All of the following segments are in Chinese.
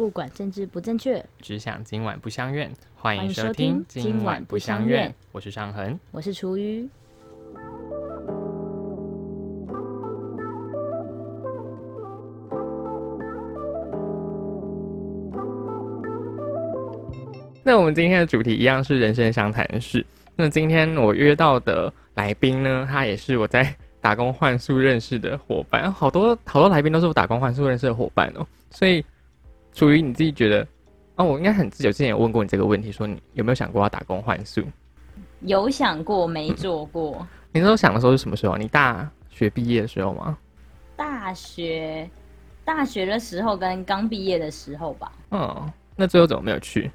不管政治不正确，只想今晚不相怨。欢迎收听今晚不相怨，我是尚恒。我是厨余。那我们今天的主题一样是人生相谈事。那今天我约到的来宾呢，他也是我在打工换宿认识的伙伴，好多好多来宾都是我打工换宿认识的伙伴哦。所以，属于你自己觉得，哦，我应该很自由之前有问过你这个问题，说你有没有想过要打工换宿？有想过没做过？你那时候想的时候是什么时候？你大学毕业的时候吗？大学大学的时候跟刚毕业的时候吧，嗯，那最后怎么没有去？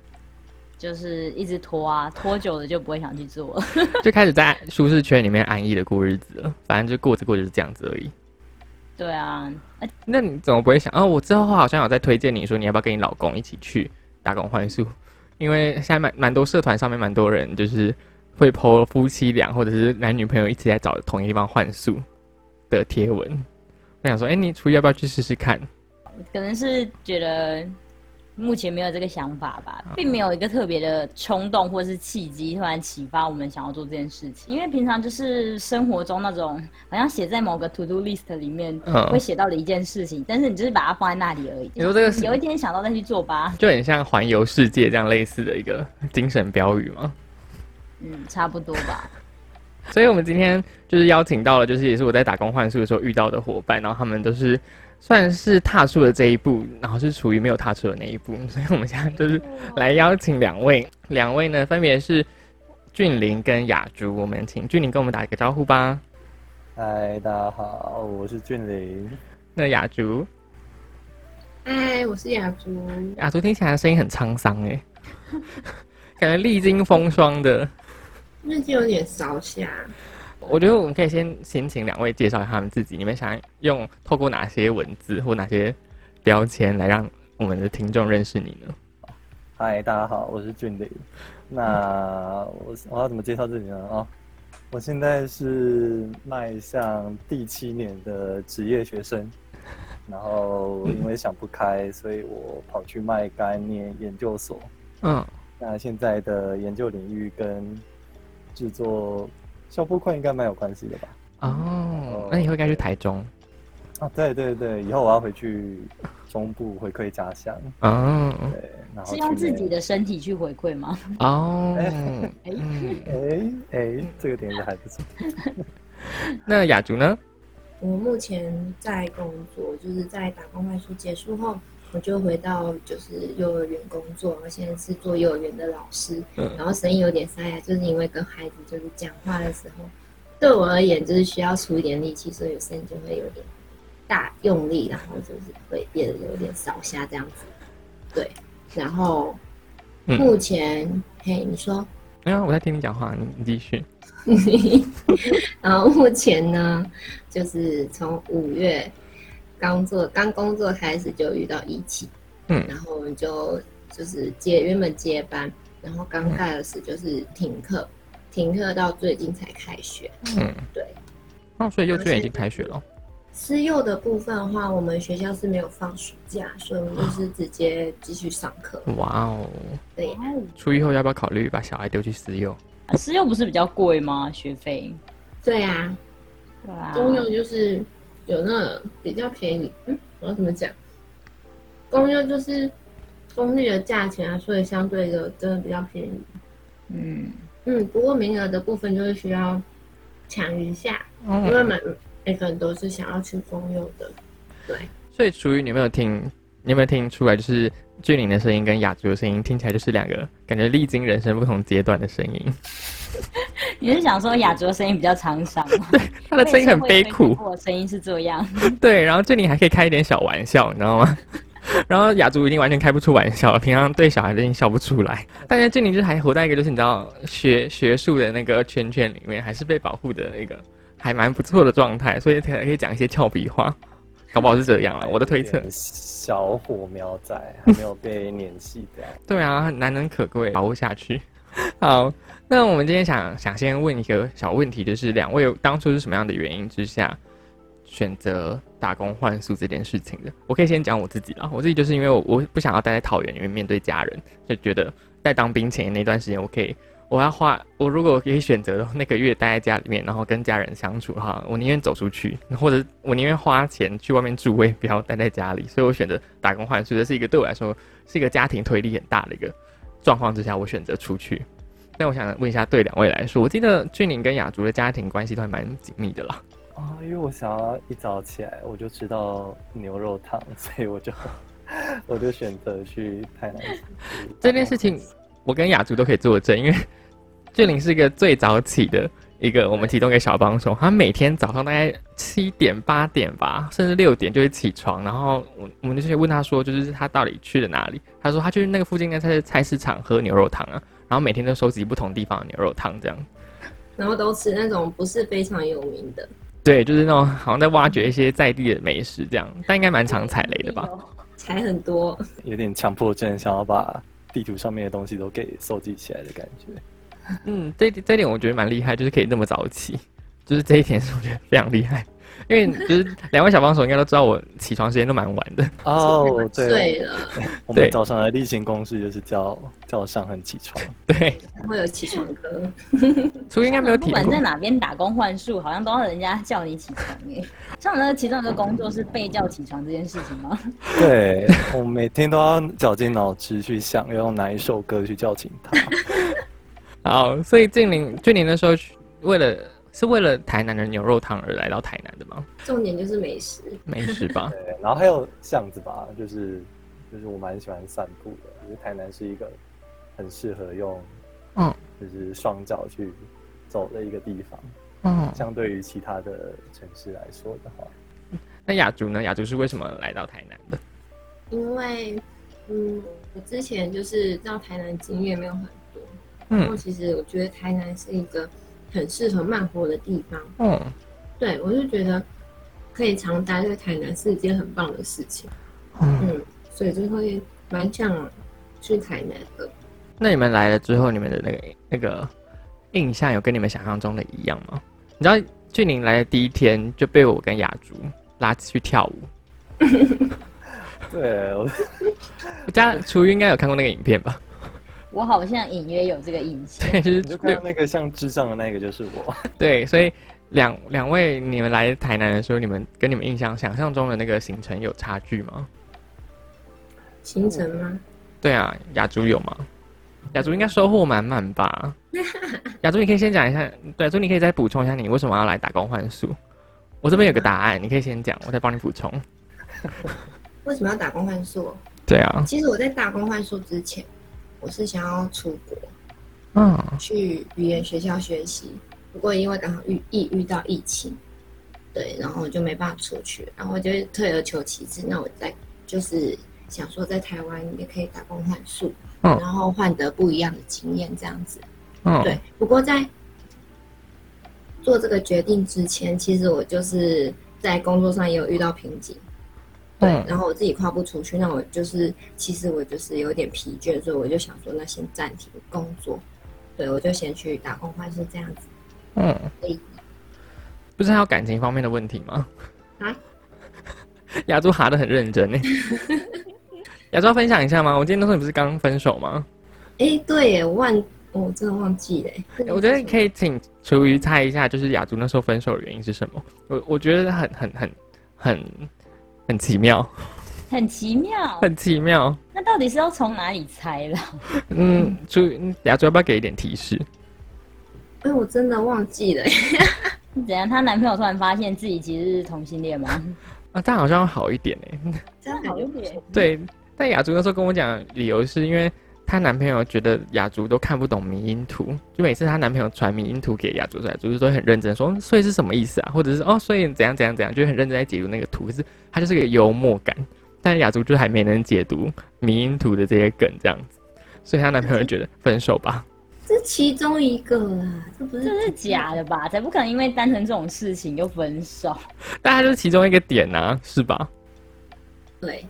就是一直拖啊，拖久了就不会想去做了。就开始在舒适圈里面安逸的过日子了，反正就过着过着就是这样子而已。对啊，呃那你怎么不会想？哦，我之后好像有在推荐你说你要不要跟你老公一起去打工换宿？因为现在蛮蛮多社团上面蛮多人就是会 po 夫妻俩或者是男女朋友一起在找同一个地方换宿的贴文。我想说，哎、你出要不要去试试看？可能是觉得目前没有这个想法吧，并没有一个特别的冲动或是契机突然启发我们想要做这件事情。因为平常就是生活中那种好像写在某个 to do list 里面嗯会写到的一件事情，但是你就是把它放在那里而已。你说这个是有一天想到再去做吧，就很像环游世界这样类似的一个精神标语吗？嗯，差不多吧。所以我们今天就是邀请到了，就是也是我在打工换宿的时候遇到的伙伴，然后他们都是算是踏出了这一步，然后是处于没有踏出的那一步，所以我们现在就是来邀请两位，两位呢分别是俊霖跟雅竹，我们请俊霖跟我们打一个招呼吧。嗨，大家好，我是俊霖。那雅竹，嗨，我是雅竹。雅竹听起来声音很沧桑哎，感觉历经风霜的。最近有点烧下，我觉得我们可以先先请两位介绍一下他们自己，你们想用透过哪些文字或哪些标签来让我们的听众认识你呢？嗨，大家好，我是俊林。那我我要怎么介绍自己呢？哦，我现在是迈向第七年的职业学生，然后因为想不开，所以我跑去麦干念研究所。嗯，那现在的研究领域跟制作消波块应该蛮有关系的吧？哦，那以后应该去台中啊，对对对，以后我要回去中部回馈家乡。哦对，然后是用自己的身体去回馈吗？哦，哎嗯，哎哎，这个点子还不错。那雅竹呢？我目前在工作，就是在打工外宿结束后，我就回到就是幼儿园工作，我现在是做幼儿园的老师，嗯然后声音有点沙哑，就是因为跟孩子就是讲话的时候，对我而言就是需要出一点力气，所以有声音就会有点大用力，然后就是会变得有点少下这样子。对，然后嗯目前，嘿，你说。没有，我在听你讲话，你你继续。然后目前呢，就是从五月刚做刚工作开始就遇到疫情，嗯然后我们就就是接原本接班，然后刚开始就是停课，停课到最近才开学。嗯，对，哦，所以幼稚园已经开学了。私幼的部分的话，我们学校是没有放暑假，所以我们就是直接继续上课。哇哦，对呀，初一后要不要考虑把小孩丢去私幼？私幼不是比较贵吗？学费？对啊，对啊，公幼就是有那个比较便宜，嗯，我要怎么讲？公用就是公立的价钱啊，所以相对的真的比较便宜。嗯，嗯，不过名额的部分就是需要抢一下，因为哦，每每个人都是想要去公用的。对，所以属于你有没有听？你有没有听出来？就是俊霖的声音跟雅竹的声音听起来就是两个感觉历经人生不同阶段的声音。你是想说雅竹的声音比较沧桑吗？对他的声音很悲苦，我声音是这样。对，然后这里还可以开一点小玩笑，你知道吗？然后雅竹已经完全开不出玩笑了，平常对小孩子已经笑不出来。但是这里就是还活在一个就是你知道学学术的那个圈圈里面，还是被保护的一个还蛮不错的状态，所以可以讲一些俏皮话，搞不好是这样了。我的推测小火苗仔，还没有被碾细掉。对啊，难能可贵，保护下去。好，那我们今天想想先问一个小问题，就是两位当初是什么样的原因之下选择打工换宿这件事情的？我可以先讲我自己啦，我自己就是因为我我不想要待在桃园里面面对家人，就觉得在当兵前那段时间，我可以我要花我如果可以选择那个月待在家里面，然后跟家人相处哈，我宁愿走出去，或者我宁愿花钱去外面住，我也不要待在家里，所以我选择打工换宿，这是一个对我来说是一个家庭推力很大的一个状况之下，我选择出去。那我想问一下，对两位来说，我记得俊玲跟雅竹的家庭关系都还蛮紧密的啦。啊，因为我想要一早起来我就吃到牛肉汤，所以我就我就选择去台南。这件事情，我跟雅竹都可以作证，因为俊玲是一个最早起的一个我们其中一个小帮手，他每天早上大概七点八点吧，甚至六点就会起床，然后我我们就去问他说，就是他到底去了哪里？他说他去那个附近的菜菜市场喝牛肉汤啊。然后每天都收集不同地方的牛肉汤，这样，然后都吃那种不是非常有名的，对，就是那种好像在挖掘一些在地的美食这样，但应该蛮常踩雷的吧？踩很多，有点强迫症，想要把地图上面的东西都给收集起来的感觉。嗯，这这点我觉得蛮厉害，就是可以那么早起，就是这一点是我觉得非常厉害。因为就是两位小帮手应该都知道我起床时间都蛮晚的哦，对了，我们早上的例行公事就是叫叫上很起床，对，会有起床歌，所以应该没有体。不管在哪边打工换数，好像都要人家叫你起床耶。像那个其中一个工作是被叫起床这件事情吗？对，我每天都要绞尽脑汁去想要用哪一首歌去叫醒他。好，所以俊林俊林的时候为了。是为了台南的牛肉汤而来到台南的吗？重点就是美食，美食吧。对，然后还有巷子吧，就是就是我蛮喜欢散步的，因为台南是一个很适合用，嗯，就是双脚去走的一个地方。嗯，相对于其他的城市来说的话，那雅竹呢？雅竹是为什么来到台南的？因为，嗯，我之前就是到台南经验没有很然后其实我觉得台南是一个。很适合慢活的地方。嗯，对我就觉得可以常待在台南是一件很棒的事情。嗯，所以就会蛮想去台南的。那你们来了之后，你们的那个那个印象有跟你们想象中的一样吗？你知道俊宁来的第一天就被我跟雅竹拉去跳舞。对，我 家厨余应该有看过那个影片吧？我好像隐约有这个印象，对，就是就看那个像智障的那个就是我。对，所以两两位你们来台南的时候，你们跟你们印象想象中的那个行程有差距吗？行程吗？对啊，雅竹有吗？雅竹应该收获满满吧？雅竹，你可以先讲一下，对，所以你可以再补充一下，你为什么要来打工换宿？我这边有个答案，你可以先讲，我再帮你补充。为什么要打工换宿？对啊，其实我在打工换宿之前。我是想要出国，嗯，去语言学校学习。不过因为刚好遇疫遇到疫情，对，然后我就没办法出去。然后我就退而求其次，那我在就是想说，在台湾也可以打工换宿，然后换得不一样的经验，这样子。嗯，对。不过在做这个决定之前，其实我就是在工作上也有遇到瓶颈。对，然后我自己跨不出去，那我就是，其实我就是有点疲倦，所以我就想说，那先暂停工作，对我就先去打工换是这样子。嗯，不是还有感情方面的问题吗？啊？雅珠哈的很认真呢。雅珠要分享一下吗？我今天都说你不是刚分手吗？哎，对耶，我忘，我真的忘记了。我觉得可以请厨余猜一下，就是雅珠那时候分手的原因是什么？我我觉得很很很很。很奇妙，很奇妙，很奇妙。那到底是要从哪里猜了？嗯，就雅竹要不要给一点提示？哎，我真的忘记了。怎样？她男朋友突然发现自己其实是同性恋吗？啊，但好像好一点哎。这样好一点。对，但雅竹那时候跟我讲理由是因为。她男朋友觉得雅竹都看不懂迷音图，就每次她男朋友传迷音图给雅竹，雅竹都很认真说，所以是什么意思啊？或者是哦，所以怎样怎样怎样，就很认真在解读那个图。可是她就是个幽默感，但雅竹就还没能解读迷音图的这些梗这样子，所以她男朋友觉得分手吧。这其中一个啦，这不是这是假的吧？才不可能因为单纯这种事情就分手。但他就是其中一个点呐，是吧？对。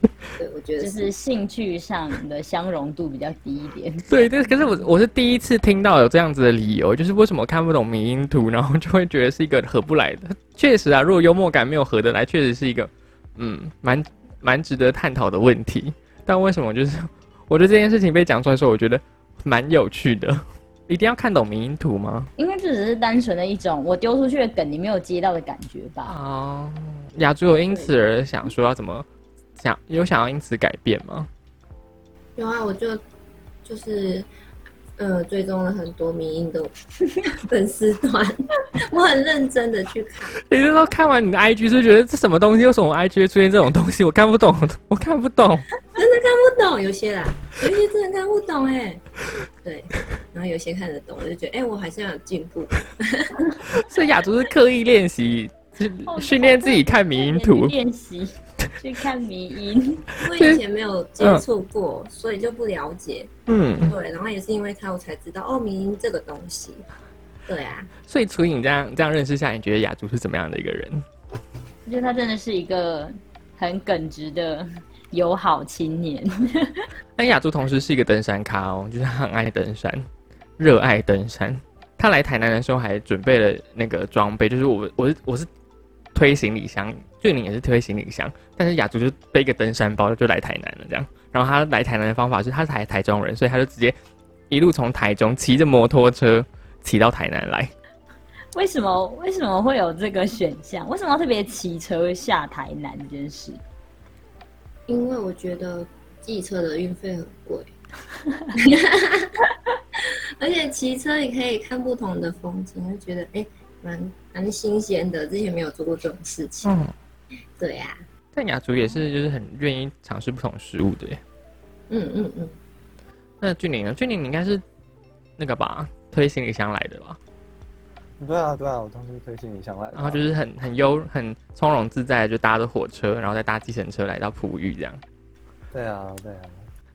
对，我觉得就是兴趣上的相容度比较低一点。对，但可是我我是第一次听到有这样子的理由，就是为什么看不懂迷音图，然后就会觉得是一个合不来的。确实啊，如果幽默感没有合得来，确实是一个嗯蛮蛮值得探讨的问题。但为什么就是我觉得这件事情被讲出来的时候，我觉得蛮有趣的。一定要看懂迷音图吗？因为这只是单纯的一种我丢出去的梗你没有接到的感觉吧。哦，雅竹有因此而想说要怎么想，有想要因此改变吗？有啊，我就就是呃追踪了很多民音的 粉丝团，我很认真的去看。你是说看完你的 IG 是觉得这什么东西？为什么我 IG 会出现这种东西？我看不懂，我看不懂。真的看不懂，有些啦，有些真的看不懂哎。对，然后有些看得懂，我就觉得哎、我还是要有进步。所以雅竹是刻意练习，是训练自己看迷音图。练习 去看迷音。我以前没有接触过，所以就不了解。嗯，对，然后也是因为他，我才知道哦，民音这个东西。对啊，所以从你这样这样认识下，你觉得雅竹是怎么样的一个人？我觉得他真的是一个很耿直的友好青年。但雅竹同时是一个登山咖哦，就是他很爱登山，热爱登山。他来台南的时候还准备了那个装备，就是我我是我是推行李箱，俊宁也是推行李箱，但是雅竹就背一个登山包就来台南了这样。然后他来台南的方法是，他是台台中人，所以他就直接一路从台中骑着摩托车骑到台南来。为什么为什么会有这个选项？为什么要特别骑车下台南这件事？因为我觉得机车的运费很贵，而且骑车你可以看不同的风景，就觉得哎，蛮蛮新鲜的。之前没有做过这种事情。嗯，对呀、但雅竹也是就是很愿意尝试不同食物的耶。嗯嗯嗯，那俊宁呢？俊宁你应该是那个吧，推行李箱来的吧？对啊，对啊，我当时推行李箱来的啊，然后就是很很悠很从容自在，就搭着火车，然后再搭计程车来到普玉这样。对啊，对啊，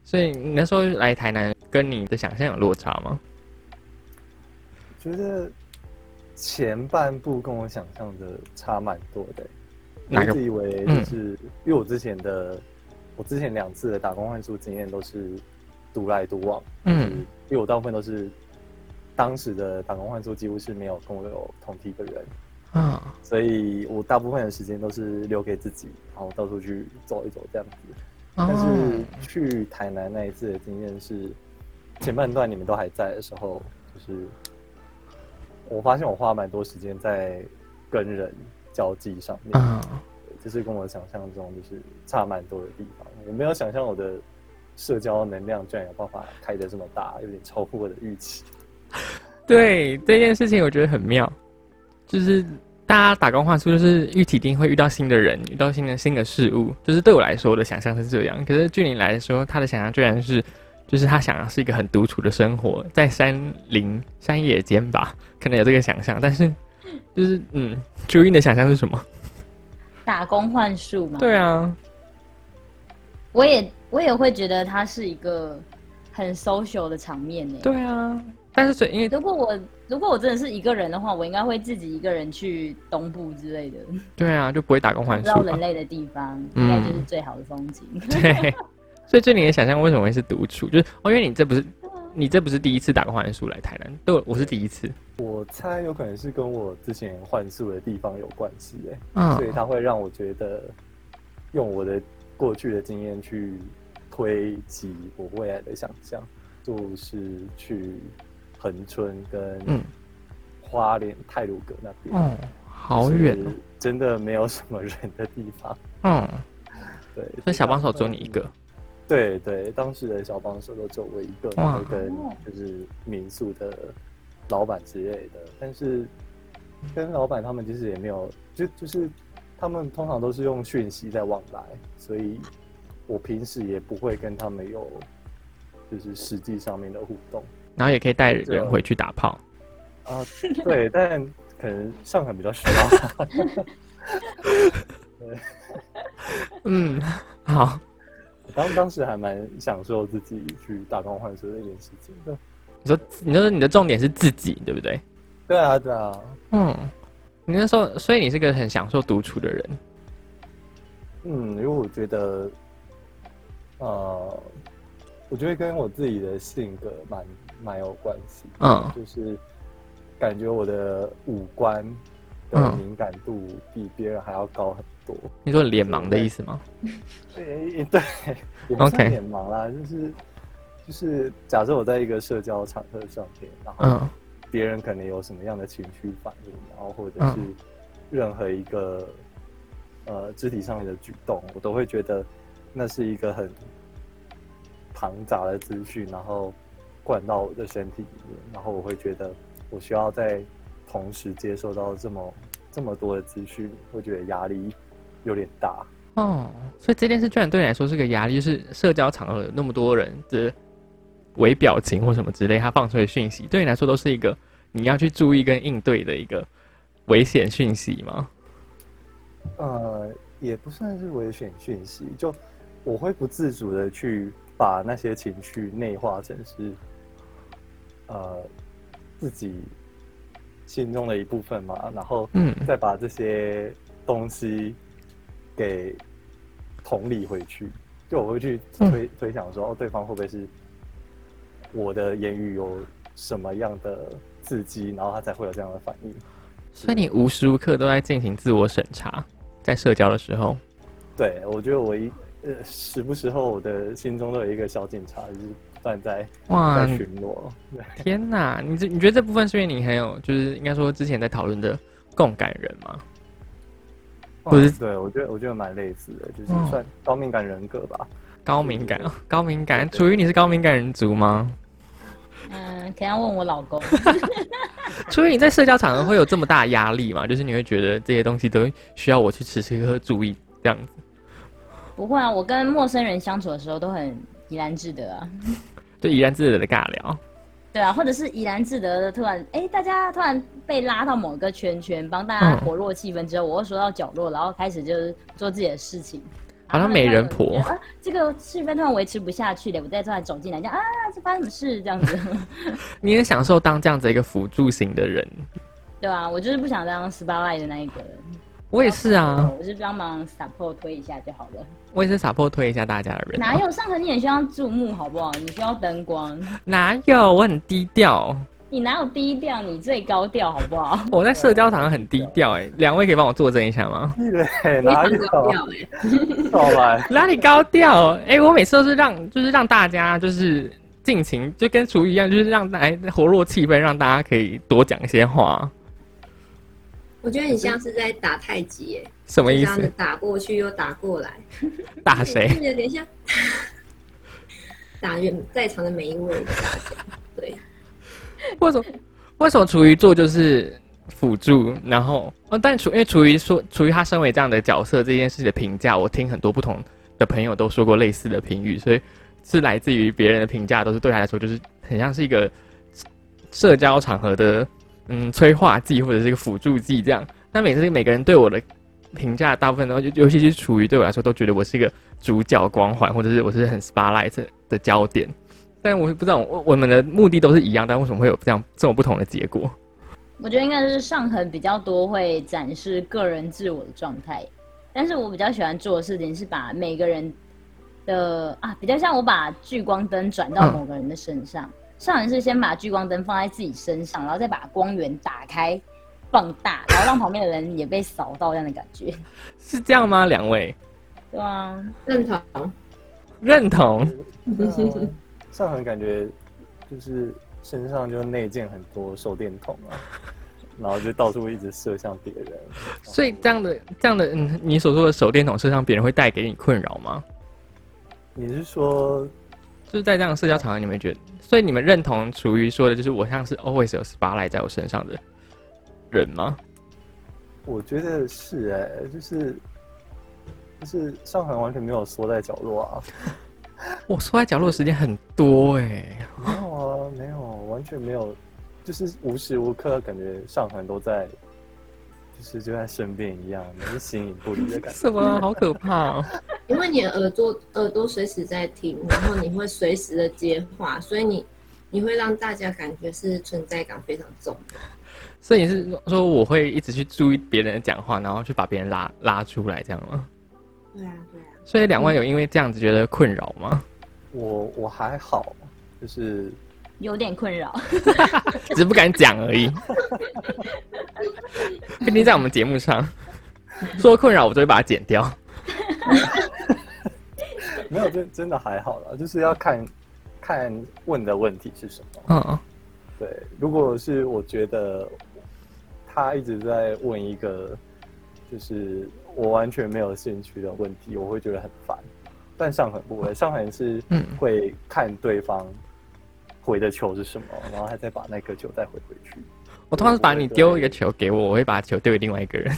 所以你那时候来台南，跟你的想象有落差吗？觉得前半部跟我想象的差蛮多的。哪个我一直以为就是、因为我之前的我之前两次的打工换宿经验都是独来独往，嗯嗯，因为我大部分都是当时的打工换宿几乎是没有跟我有同梯的人，啊，所以我大部分的时间都是留给自己，然后到处去走一走这样子。但是哦，去台南那一次的经验是，前半段你们都还在的时候，就是我发现我花蛮多时间在跟人交际上面，啊，就是跟我想象中就是差蛮多的地方。我没有想象我的社交能量居然有办法开得这么大，有点超乎我的预期。对这件事情我觉得很妙，就是大家打工换宿，就是预体定会遇到新的人，遇到新的新的事物，就是对我来说我的想象是这样。可是距离来说，他的想象居然是，就是他想要是一个很独处的生活，在山林山野间吧，可能有这个想象，但是 就是嗯，朱茵的想象是什么？打工换术嘛，对啊，我也我也会觉得它是一个很 social 的场面呢。对啊，但是所以因为如果我如果我真的是一个人的话，我应该会自己一个人去东部之类的，对啊，就不会打工换不宿嘛。知道人类的地方，嗯应该就是最好的风景。对，所以这你的想象为什么会是独处？就是哦，因为你这不是你这不是第一次打工换宿来台南，对我我是第一次。我猜有可能是跟我之前换宿的地方有关系，哎，嗯所以它会让我觉得用我的过去的经验去推及我未来的想象，就是去恒春跟嗯花莲泰鲁阁那边，哦，好远哦。真的没有什么人的地方。嗯，对，所以小帮手只有你一个。对对，当时的小帮手都只有我一个，然后跟就是民宿的老板之类的，但是跟老板他们其实也没有，就就是他们通常都是用讯息在往来，所以我平时也不会跟他们有就是实际上面的互动然后也可以带人回去打炮。啊。对，但可能上海比较需要。嗯，好，当当时还蛮享受自己去打工换宿的一件事情的。你说你说你的重点是自己，对不对？对啊，对啊，嗯，你那时候，所以你是个很享受独处的人。嗯，因为我觉得呃，我觉得跟我自己的性格蛮蛮有关系。嗯就是感觉我的五官敏感度比别人还要高很多。你说脸盲的意思吗？对对，也不算脸盲啦，就是就是假设我在一个社交场合上面，然后嗯别人可能有什么样的情绪反应，然后或者嗯是任何一个呃肢体上面的举动，我都会觉得那是一个很庞杂的资讯，然后灌到我的身体里面，然后我会觉得我需要在同时接受到这么这么多的资讯，会觉得压力有点大。哦，所以这件事居然对你来说是个压力，就是社交场合有那么多人的微表情或什么之类，他放出的讯息，对你来说都是一个你要去注意跟应对的一个危险讯息吗？呃，也不算是危险讯息，就我会不自主的去把那些情绪内化成是，呃，自己心中的一部分嘛，然后嗯再把这些东西给同理回去，就我会去推、推想说，哦，对方会不会是我的言语有什么样的刺激，然后他才会有这样的反应。所以你无时无刻都在进行自我审查，在社交的时候。对，我觉得我一呃时不时候我的心中都有一个小警察，就是不断在哇在，巡逻。天哪！你这你觉得这部分是因为你很有，就是应该说之前在讨论的共感人吗？不是嗯对我觉得我觉得蛮类似的，就是哦算高敏感人格吧。高敏感哦，高敏感。楚瑜，你是高敏感人族吗？嗯，可能要问我老公。楚瑜，你在社交场合会有这么大压力吗？就是你会觉得这些东西都需要我去时时刻刻注意这样子？不会啊，我跟陌生人相处的时候都很怡然自得啊。就怡然自得的尬聊。对啊，或者是怡然自得的，突然哎，大家突然被拉到某个圈圈，帮大家嗯活络气氛之后，我又缩到角落，然后开始就是做自己的事情。好像美人婆啊，这个气氛突然维持不下去了，我再突然走进来，这样啊，这发生什么事？这样子，你也享受当这样子一个辅助型的人。对啊，我就是不想当 spotlight 的那一个人。我也是啊，我是帮忙 support 推一下就好了。我也是撒破推一下大家的人、啊。哪有上课你也需要注目，好不好？你需要灯光，哪有？我很低调，你哪有低调？你最高调，好不好？我在社交场合很低调。哎，两位可以帮我作证一下吗？对，非哪里高有？调哪里高调？哎、我每次都是让，就是让大家就是尽情，就跟厨艺一样，就是让大家活络气氛，让大家可以多讲一些话。我觉得你像是在打太极耶，什么意思？打过去又打过来，打谁？有点像打原在场的每一位。对，为什么？为什么厨余做就是辅助？然后，哦，但厨因为厨余说，厨余他身为这样的角色，这件事的评价，我听很多不同的朋友都说过类似的评语，所以是来自于别人的评价，都是对他来说就是很像是一个社交场合的嗯催化剂或者是一个辅助剂这样。但每次每个人对我的评价，大部分都尤尤其是处于对我来说，都觉得我是一个主角光环，或者是我是很 spotlight 的焦点。但我不知道，我我们的目的都是一样，但为什么会有这样这么不同的结果？我觉得应该是上恒比较多会展示个人自我的状态，但是我比较喜欢做的事情是把每个人的啊，比较像我把聚光灯转到嗯某个人的身上。上人是先把聚光灯放在自己身上，然后再把光源打开、放大，然后让旁边的人也被扫到这样的感觉。是这样吗？两位对啊，认同。认同？呃上人感觉就是身上就内建很多手电筒啊，然后就到处一直射向别人。所以这样的这样的，嗯，你所说的手电筒射向别人会带给你困扰吗？你是说就是在这样的社交场合，你们觉得？所以你们认同厨余说的，就是我像是 always 有 spotlight 在我身上的人吗？我觉得是哎、就是就是上恒完全没有缩在角落啊，我缩在角落的时间很多哎、没有啊，没有，完全没有，就是无时无刻感觉上恒都在，就是就在身边一样，就是形影不离的感觉。什么？好可怕哦！因为你的耳朵耳朵随时在听，然后你会随时的接话，所以你你会让大家感觉是存在感非常重的。所以你是说我会一直去注意别人的讲话，然后去把别人拉拉出来，这样吗？对啊，对啊。所以两位有因为这样子觉得困扰吗？我我还好，就是有点困扰。只是不敢讲而已。毕竟在我们节目上说困扰，我就会把它剪掉。没有真真的还好啦，就是要看看问的问题是什么。嗯，对，如果是我觉得他一直在问一个就是我完全没有兴趣的问题，我会觉得很烦。但上很不会，上很是嗯会看对方回的球是什么，然后他再把那个球再回回去。我通常是把你丢一个球给我，我会把球丢给另外一个人。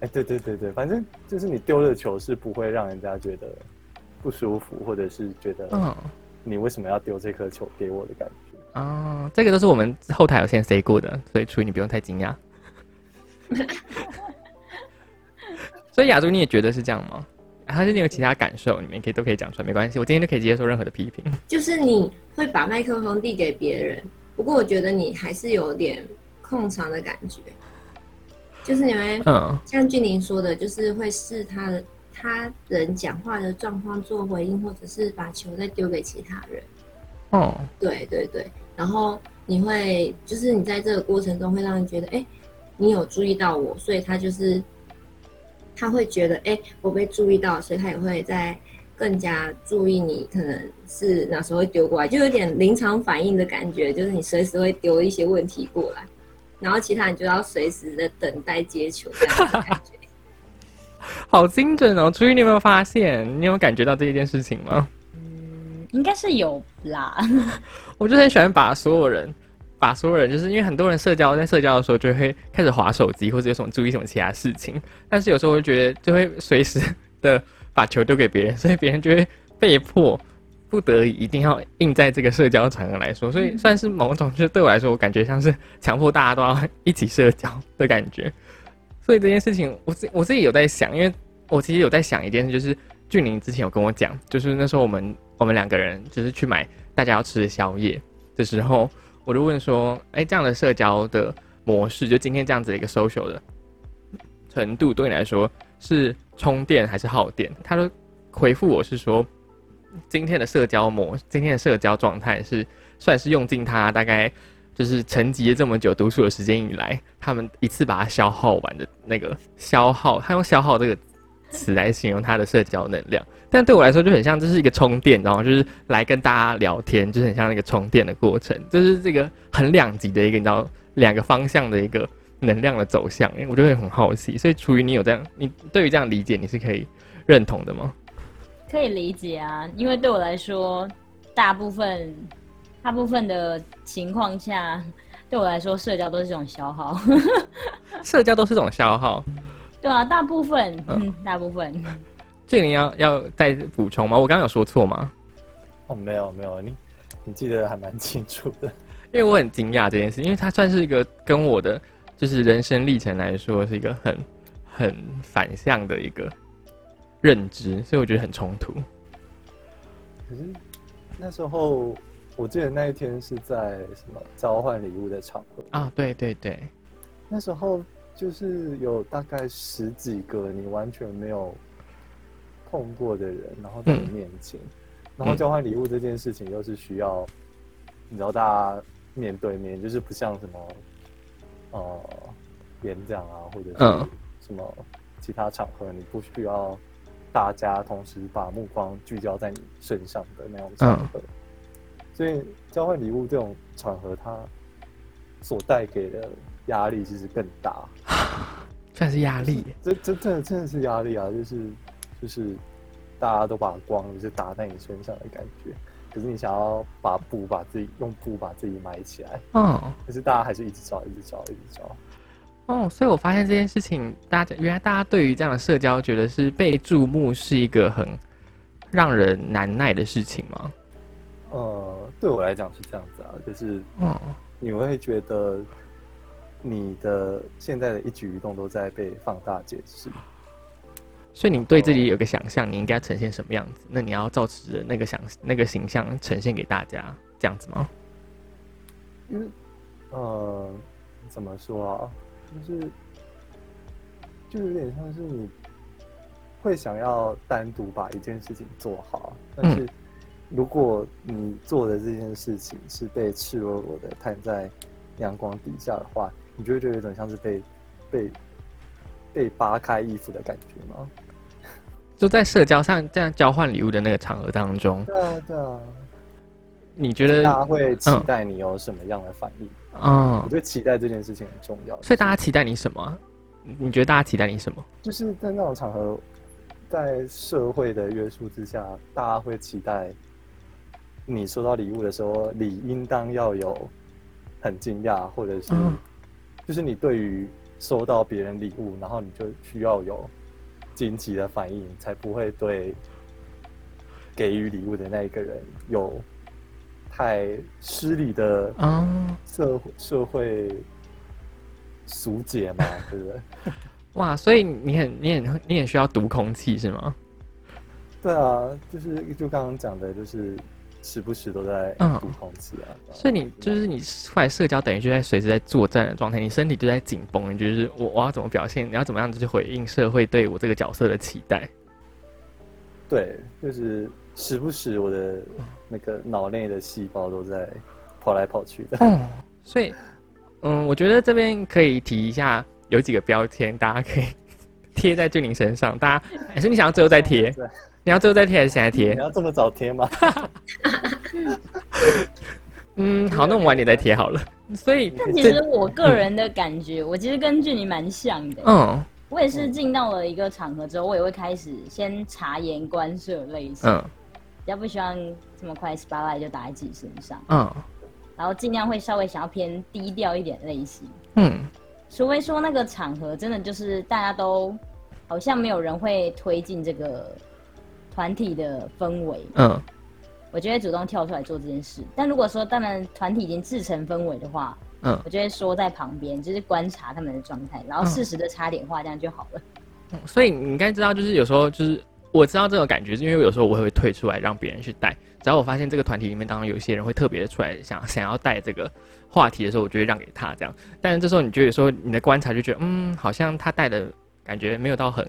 哎，对对对对，反正就是你丢的球是不会让人家觉得不舒服，或者是觉得嗯，你为什么要丢这颗球给我的感觉。哦，这个都是我们后台有先 say 过的，所以初一你不用太惊讶。所以雅竹你也觉得是这样吗？还是你有其他感受？你们可以都可以讲出来，没关系，我今天就可以接受任何的批评。就是你会把麦克风递给别人，不过我觉得你还是有点控场的感觉，就是你会嗯像俊宁说的，就是会试他的他人讲话的状况做回应，或者是把球再丢给其他人。哦，对对对，然后你会就是你在这个过程中会让人觉得，哎，你有注意到我，所以他就是他会觉得，哎，我被注意到，所以他也会在更加注意你，可能是哪时候会丢过来，就有点临场反应的感觉，就是你随时会丢一些问题过来，然后其他人就要随时的等待接球这样子的感觉。好精准哦！楚瑜，你有没有发现？你有感觉到这一件事情吗？嗯，应该是有啦。我就很喜欢把所有人，把所有人，就是因为很多人社交在社交的时候就会开始划手机，或者有什么注意什么其他事情，但是有时候我就觉得就会随时的把球丢给别人，所以别人就会被迫不得已一定要硬在这个社交场合来说，所以算是某种就是对我来说，我感觉像是强迫大家都要一起社交的感觉。所以这件事情，我自我自己有在想，因为我其实有在想一件事，就是俊宁之前有跟我讲，就是那时候我们我们两个人就是去买大家要吃的宵夜的时候，我就问说，哎、这样的社交的模式，就今天这样子的一个 social 的程度，对你来说是充电还是耗电？他说回复我是说，今天的社交模，今天的社交状态是算是用尽他大概就是沉积了这么久读书的时间以来，他们一次把它消耗完的那个消耗，他用消耗这个词来形容他的社交能量。但对我来说就很像这是一个充电，然后就是来跟大家聊天，就是很像那个充电的过程，就是这个很两极的一个你知道两个方向的一个能量的走向，我就会很好奇。所以处于你有这样，你对于这样理解你是可以认同的吗？可以理解啊，因为对我来说，大部分大部分的情况下，对我来说，社交都是一种消耗。社交都是种消耗。对啊，大部分，嗯，大部分。这你要要再补充吗？我刚刚有说错吗？哦，没有没有，你你记得还蛮清楚的。因为我很惊讶这件事，因为它算是一个跟我的就是人生历程来说是一个很很反向的一个认知，所以我觉得很冲突。可是那时候，我记得那一天是在什么交换礼物的场合啊，对对对，那时候就是有大概十几个你完全没有碰过的人，然后在你面前，然后交换礼物这件事情又是需要，你知道大家面对面，就是不像什么呃演讲啊，或者嗯。是什么其他场合，你不需要大家同时把目光聚焦在你身上的那种场合。所以交换礼物这种场合，它所带给的压力其实更大。算是压力。这这真的真的是压力啊！就是就是大家都把光就是打在你身上的感觉，可是你想要把布把自己用布把自己埋起来，嗯可是大家还是一直找，一直找，一直找。哦，所以我发现这件事情，大家原来大家对于这样的社交，觉得是被注目是一个很让人难耐的事情吗？呃，对我来讲是这样子啊，就是嗯，你会觉得你的现在的一举一动都在被放大解释。所以你对自己有个想象，你应该呈现什么样子？那你要照持着那个想那个形象呈现给大家，这样子吗？因为呃，怎么说啊？就是就有点像是你会想要单独把一件事情做好，嗯但是如果你做的这件事情是被赤裸裸的摊在阳光底下的话，你就会觉得有点像是被被被扒开衣服的感觉吗？就在社交上这样交换礼物的那个场合当中，对啊，对啊，你觉得大家会期待你有什么样的反应？嗯我觉得期待这件事情很重要。所以大家期待你什么你觉得大家期待你什么？就是在那种场合，在社会的约束之下，大家会期待你收到礼物的时候，理应当要有很惊讶，或者是、嗯就是你对于收到别人礼物，然后你就需要有惊奇的反应，才不会对给予礼物的那一个人有太失礼的啊，社会社会俗解嘛，对不对？哇，所以你很你很你很需要读空气是吗？对啊，就是就刚刚讲的，就是时不时都在嗯。所以你就是你出来社交，等于就在随时在作战的状态，你身体就在紧绷，你就是我我要怎么表现，你要怎么样子去回应社会对我这个角色的期待。对，就是时不时我的那个脑内的细胞都在跑来跑去的。嗯，所以嗯，我觉得这边可以提一下，有几个标签大家可以 贴在俊玲身上，大家还是你想要最后再贴？对，你要最后再贴还是现在你？要这么早贴吗？嗯，好，那我们晚点再贴好了。所以但其实我个人的感觉，我其实跟俊你蛮像的。嗯我也是进到了一个场合之后，我也会开始先察言观色类型，嗯比较不希望这么快 spotlight 就打在自己身上，嗯然后尽量会稍微想要偏低调一点类型。嗯除非说那个场合真的就是大家都好像没有人会推进这个团体的氛围，嗯我就会主动跳出来做这件事。但如果说他们团体已经制成氛围的话，嗯我就会缩在旁边，就是观察他们的状态，然后适时的插点话，这样就好了。所以你应该知道，就是有时候就是我知道这种感觉，是因为有时候我会退出来让别人去带。只要我发现这个团体里面当中有一些人会特别的出来想想要带这个话题的时候，我就会让给他这样。但是这时候你就有时候你的观察就觉得，嗯，好像他带的感觉没有到很，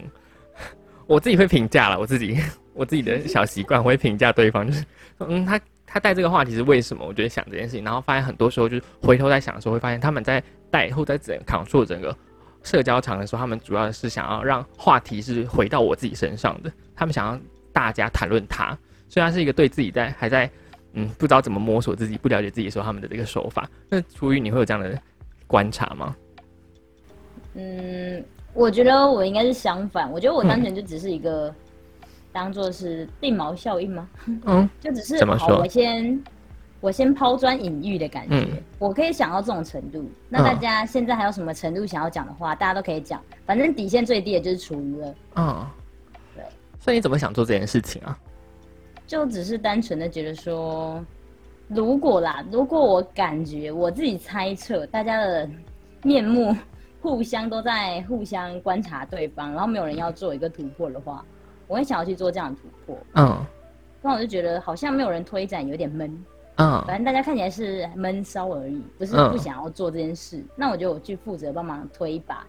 我自己会评价了，我自己我自己的小习惯，我会评价对方，就是嗯，他他带这个话题是为什么？我就会想这件事情，然后发现很多时候就是回头在想的时候，会发现他们在带或在整 control 整个社交场的时候，他们主要是想要让话题是回到我自己身上的，他们想要大家谈论他，所以他是一个对自己在还在嗯不知道怎么摸索自己、不了解自己的时候他们的这个手法。那出于你会有这样的观察吗？嗯，我觉得我应该是相反，我觉得我单纯就只是一个当做是定毛效应吗？嗯 就只是好，怎么说我先我先抛砖引玉的感觉，嗯我可以想到这种程度。那大家现在还有什么程度想要讲的话，大家都可以讲，反正底线最低的就是厨余了。嗯，对。所以你怎么想做这件事情啊？就只是单纯的觉得说，如果啦，如果我感觉我自己猜测大家的面目 互相都在互相观察对方，然后没有人要做一个突破的话，我会想要去做这样的突破。嗯那我就觉得好像没有人推展，有点闷。嗯反正大家看起来是闷骚而已，不是嗯不想要做这件事。那我就我去负责帮忙推一把。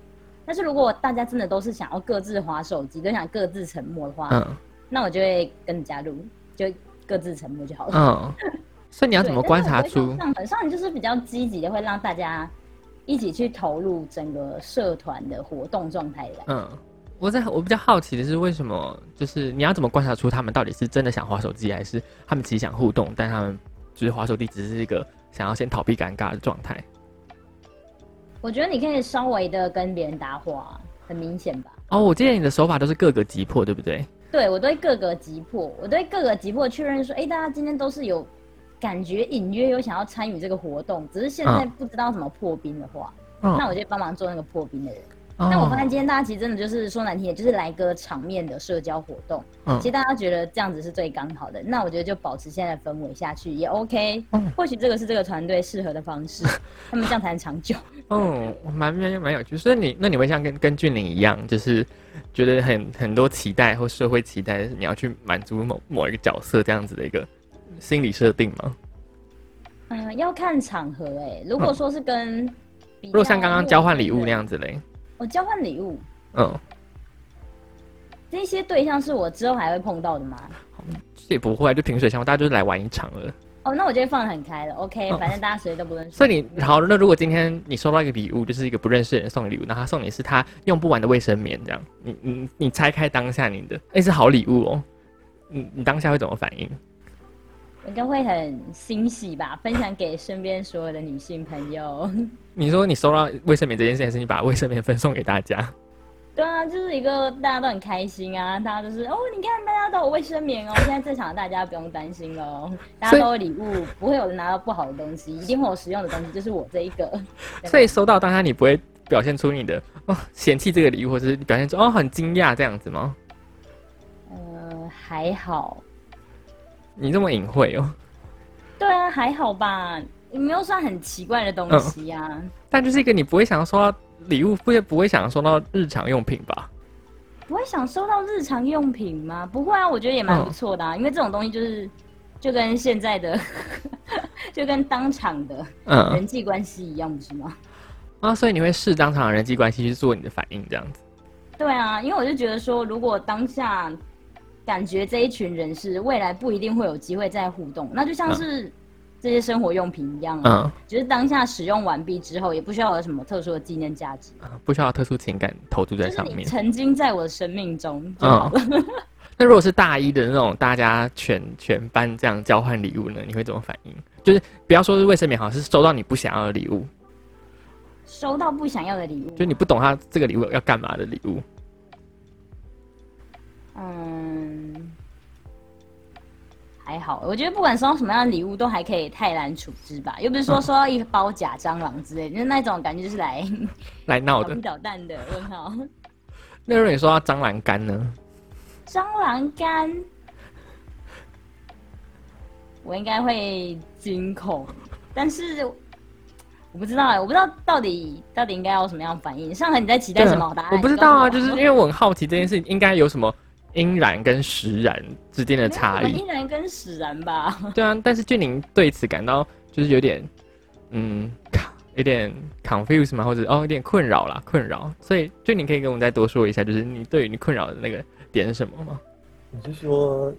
但是如果大家真的都是想要各自划手机，都想各自沉默的话，嗯那我就会跟你加入，就各自沉默就好了。嗯。所以你要 怎么观察出？上很上就是比较积极的，会让大家一起去投入整个社团的活动状态的。嗯，我在我比较好奇的是，为什么就是你要怎么观察出他们到底是真的想划手机，还是他们其实想互动，但他们就是划手机只是一个想要先逃避尴尬的状态？我觉得你可以稍微的跟别人搭话，很明显吧？哦，我记得你的手法都是各个击破，对不对？对我对各个击破，我对各个击破确认说，哎，大家今天都是有感觉隐约有想要参与这个活动，只是现在嗯不知道怎么破冰的话，嗯那我就帮忙做那个破冰的人。那我发现哦，今天大家其实真的就是说难听点，就是来个场面的社交活动。嗯其实大家觉得这样子是最刚好的，那我觉得就保持现在的氛围下去也 OK。嗯或许这个是这个团队适合的方式，他们这样才能长久。哦，蛮蛮蛮有趣。所以你那你会像跟跟俊玲一样，就是觉得很很多期待或社会期待，你要去满足某某一个角色这样子的一个心理设定吗？嗯、要看场合哎、如果说是跟如果像刚刚交换礼物那样子嘞，我交换礼物，嗯这些对象是我之后还会碰到的吗？也不会，就萍水相逢，大家就是来玩一场了。哦，那我就会放得很开了。OK，哦反正大家谁都不认识。所以你好，那如果今天你收到一个礼物，就是一个不认识的人送你礼物，然后他送你是他用不完的卫生棉，这样，你你你拆开当下你的，哎、是好礼物哦，你你当下会怎么反应？应该会很欣喜吧，分享给身边所有的女性朋友。你说你收到卫生棉这件事情，是你把卫生棉分送给大家，对啊，就是一个大家都很开心啊，大家都是哦，你看大家都有卫生棉哦，现在在场的大家不用担心了哦，大家都有礼物，不会有人拿到不好的东西，一定会有实用的东西，就是我这一个。所以收到当下你不会表现出你的哦嫌弃这个礼物，或者是表现出哦很惊讶这样子吗？呃，还好，你这么隐晦哦，对啊，还好吧，也没有算很奇怪的东西呀、但就是一个你不会想要收到礼物，不会不会想要收到日常用品吧？不会想收到日常用品吗？不会啊，我觉得也蛮不错的啊，因为这种东西就是就跟现在的，就跟当场的嗯人际关系一样，不是吗？啊，所以你会视当场的人际关系去做你的反应，这样子。对啊，因为我就觉得说，如果当下感觉这一群人是未来不一定会有机会再互动，那就像是这些生活用品一样啊，嗯，只是当下使用完毕之后，也不需要有什么特殊的纪念价值，啊不需要特殊情感投注在就是你上面。曾经在我的生命中就好了。那如果是大一的那种，大家全全班这样交换礼物呢，你会怎么反应？就是不要说是卫生棉，好像是收到你不想要的礼物，收到不想要的礼物，就你不懂他这个礼物要干嘛的礼物。嗯，还好，我觉得不管收到什么样的礼物，都还可以泰然处之吧。又不是说收到一包假蟑螂之类的，就是那种感觉就是来 来闹的。捣蛋的问号。那如果你说到蟑螂干呢？蟑螂干，我应该会惊恐，但是我不知道哎，我不知道到底到底应该要什么样反应。上海你在期待什么？答案我不知道啊，就是因为我很好奇这件事应该有什么阴然跟实然之间的差异没有我们。依然跟使然吧。对啊，但是俊宁对此感到就是有点，嗯，有点 confuse 吗？或者哦，有点困扰啦，困扰。所以俊宁可以跟我们再多说一下，就是你对于你困扰的那个点是什么吗？你是说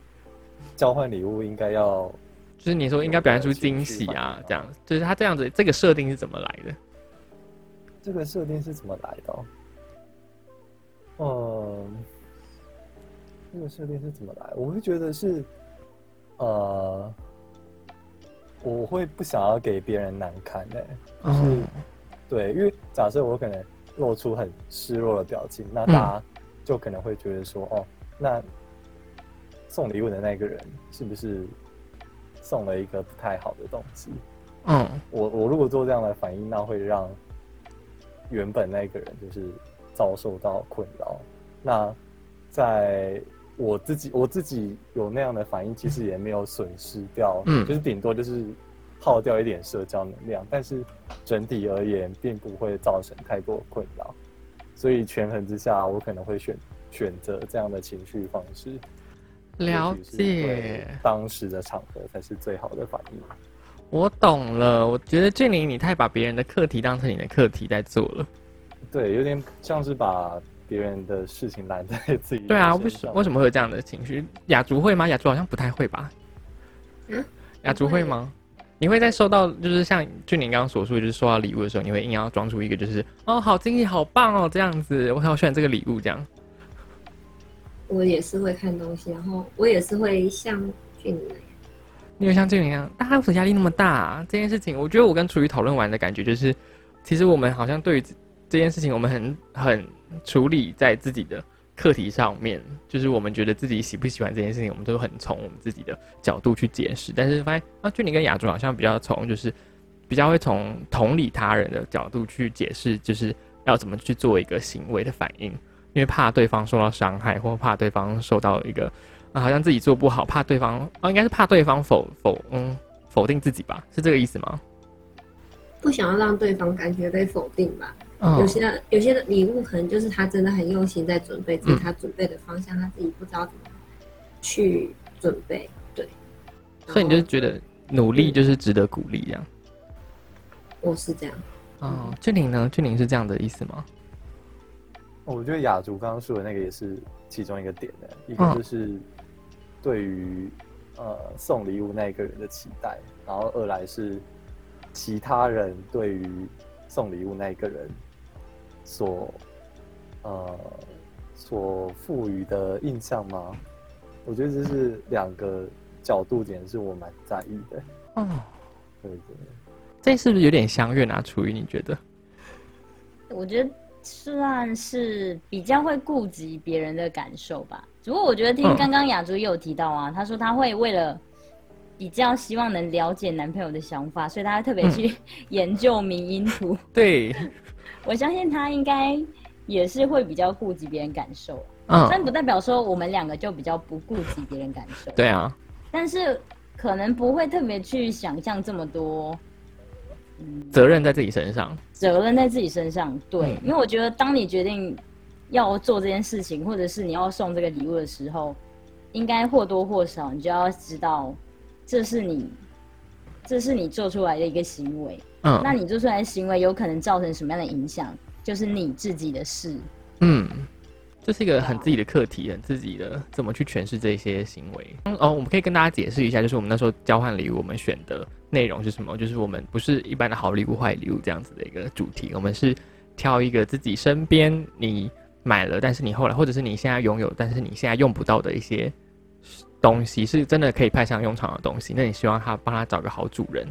交换礼物应该要就是你说应该表现出惊喜啊，这样，就是他这样子这个设定是怎么来的？这个设定是怎么来的哦？嗯，这个设定是怎么来？我会觉得是，呃，我会不想要给别人难堪的、哦，对，因为假设我可能露出很失落的表情，那大家就可能会觉得说，哦，那送礼物的那个人是不是送了一个不太好的东西？嗯我我如果做这样的反应，那会让原本那个人就是遭受到困扰。那在我自己我自己有那样的反应，其实也没有损失掉，嗯就是顶多就是耗掉一点社交能量，但是整体而言并不会造成太多困扰。所以权衡之下，我可能会选选择这样的情绪方式。了解，当时的场合才是最好的反应。我懂了。我觉得俊宁你太把别人的课题当成你的课题在做了。对，有点像是把别人的事情揽在 自己对啊，为什为什么会有这样的情绪？雅竹会吗？雅竹好像不太会吧？嗯雅竹会吗？你会在收到就是像俊宁刚刚所说，就是收到礼物的时候，你会硬要装出一个就是哦好惊喜好棒哦这样子，我好喜欢这个礼物这样。我也是会看东西，然后我也是会像俊那样，你有像俊宁一样，大家为什么压力那么大、这件事情，我觉得我跟楚瑜讨论完的感觉就是，其实我们好像对于这件事情，我们很很处理在自己的课题上面，就是我们觉得自己喜不喜欢这件事情，我们都很从我们自己的角度去解释。但是发现啊，俊宁跟雅竹好像比较从就是比较会从同理他人的角度去解释，就是要怎么去做一个行为的反应，因为怕对方受到伤害，或怕对方受到一个啊好像自己做不好，怕对方啊应该是怕对方否否嗯否定自己吧，是这个意思吗？不想要让对方感觉被否定吧。嗯有些有些的礼物可能就是他真的很用心在准备，只是他准备的方向他自己不知道怎么去准备。对，所以你就觉得努力就是值得鼓励这样。我是这样，哦，俊玲呢？俊玲是这样的意思吗？我觉得雅竹刚刚说的那个也是其中一个点的，一个嗯就是对于呃送礼物那一个人的期待，然后二来是其他人对于送礼物那一个人所呃所赋予的印象吗？我觉得这是两个角度点，是我蛮在意的。哦，对对。这是不是有点相怨啊？楚瑜，你觉得？我觉得算是比较会顾及别人的感受吧。不过我觉得听嗯刚刚雅竹也有提到啊，她说她会为了比较希望能了解男朋友的想法，所以她会特别去 研究迷因图。对，我相信他应该也是会比较顾及别人感受，嗯，但不代表说我们两个就比较不顾及别人感受。对啊，但是可能不会特别去想象这么多。嗯，责任在自己身上。责任在自己身上，对，嗯因为我觉得当你决定要做这件事情，或者是你要送这个礼物的时候，应该或多或少你就要知道，这是你，这是你做出来的一个行为，嗯那你做出来的行为有可能造成什么样的影响，就是你自己的事。嗯，这是一个很自己的课题，很自己的怎么去诠释这些行为。嗯哦，我们可以跟大家解释一下，就是我们那时候交换礼物，我们选的内容是什么？就是我们不是一般的好礼物、坏礼物这样子的一个主题，我们是挑一个自己身边你买了，但是你后来或者是你现在拥有，但是你现在用不到的一些东西，是真的可以派上用场的东西。那你希望他帮他找个好主人。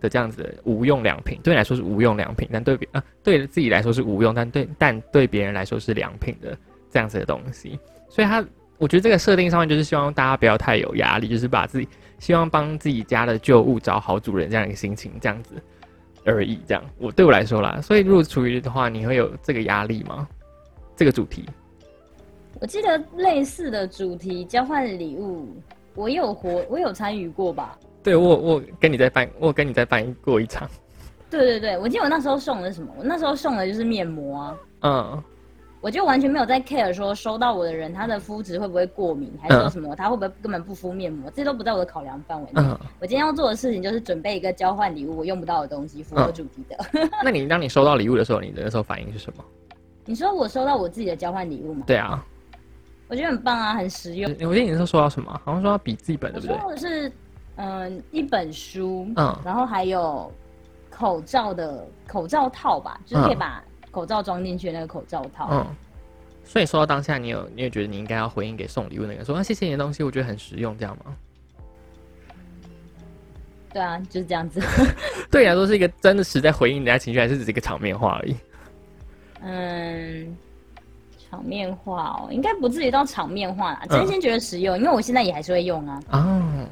的这样子的无用良品，对你来说是无用良品，但对别啊对自己来说是无用，但对但对别人来说是良品的这样子的东西。所以他，我觉得这个设定上面就是希望大家不要太有压力，就是把自己希望帮自己家的旧物找好主人这样一个心情，这样子而已。这样，我对我来说啦，所以如果处于的话，你会有这个压力吗？这个主题，我记得类似的主题交换礼物，我有活，我有参与过吧？对我我跟你在办，我跟你在办过一场，对对对，我记得我那时候送的是什么？我那时候送的就是面膜啊。嗯我就完全没有在 care 说收到我的人他的肤质会不会过敏，还是说什么他会不会根本不敷面膜，这些都不在我的考量范围内。嗯，我今天要做的事情就是准备一个交换礼物我用不到的东西，符合主题的。那你当你收到礼物的时候，你的那时候反应是什么？你说我收到我自己的交换礼物吗？对啊，我觉得很棒啊，很实用。我记得你那时候收到什么？好像说到笔记本，对不对？到的是嗯、一本书，嗯然后还有口罩的口罩套吧，就是可以嗯把口罩装进去的那个口罩套。嗯，所以说到当下，你有你也觉得你应该要回应给送礼物那个人说啊，谢谢你的东西，我觉得很实用，这样吗？对啊，就是这样子。对你来说是一个真的实在回应人家情绪，还是只是一个场面话而已？嗯，场面话哦，应该不至于到场面话啦。嗯真心觉得实用，因为我现在也还是会用啊。哦，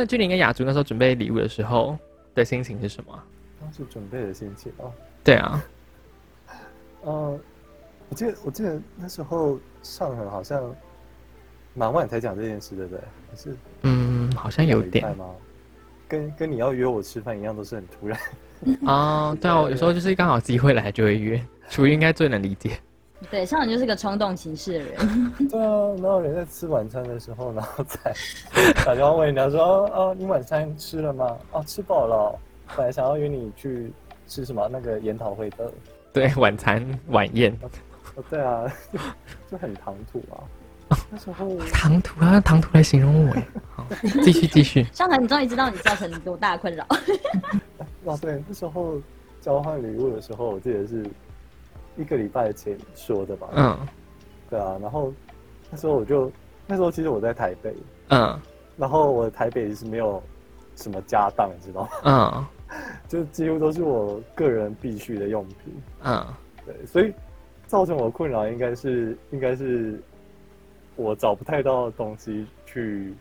那君玲跟雅竹那时候准备礼物的时候的心情是什么啊？当时准备的心情哦，对啊，呃，我记得我记得那时候上河好像蛮晚才讲这件事，对不对？可是嗯，好像有点吗？跟跟你要约我吃饭一样，都是很突然。哦，对啊，我有时候就是刚好机会来就会约，楚瑜应该最能理解。对，上人就是个冲动行事的人。对啊，然后人在吃晚餐的时候，然后再打电话问人家说：“哦，哦你晚餐吃了吗？哦，吃饱了哦。本来想要约你去吃什么那个研讨会的。对，晚餐晚宴，哦，对啊，就很唐突啊。那时候唐突啊，唐突来形容我耶。好，继续继续。上海，你终于知道你造成多大的困扰。哇，对，那时候交换礼物的时候，我记得是一个礼拜前说的吧。嗯对啊，然后那时候我就那时候其实我在台北，嗯然后我台北是没有什么家当，你知道吗？嗯 就几乎都是我个人必须的用品。嗯对，所以造成我困扰应该是应该是我找不太到东西去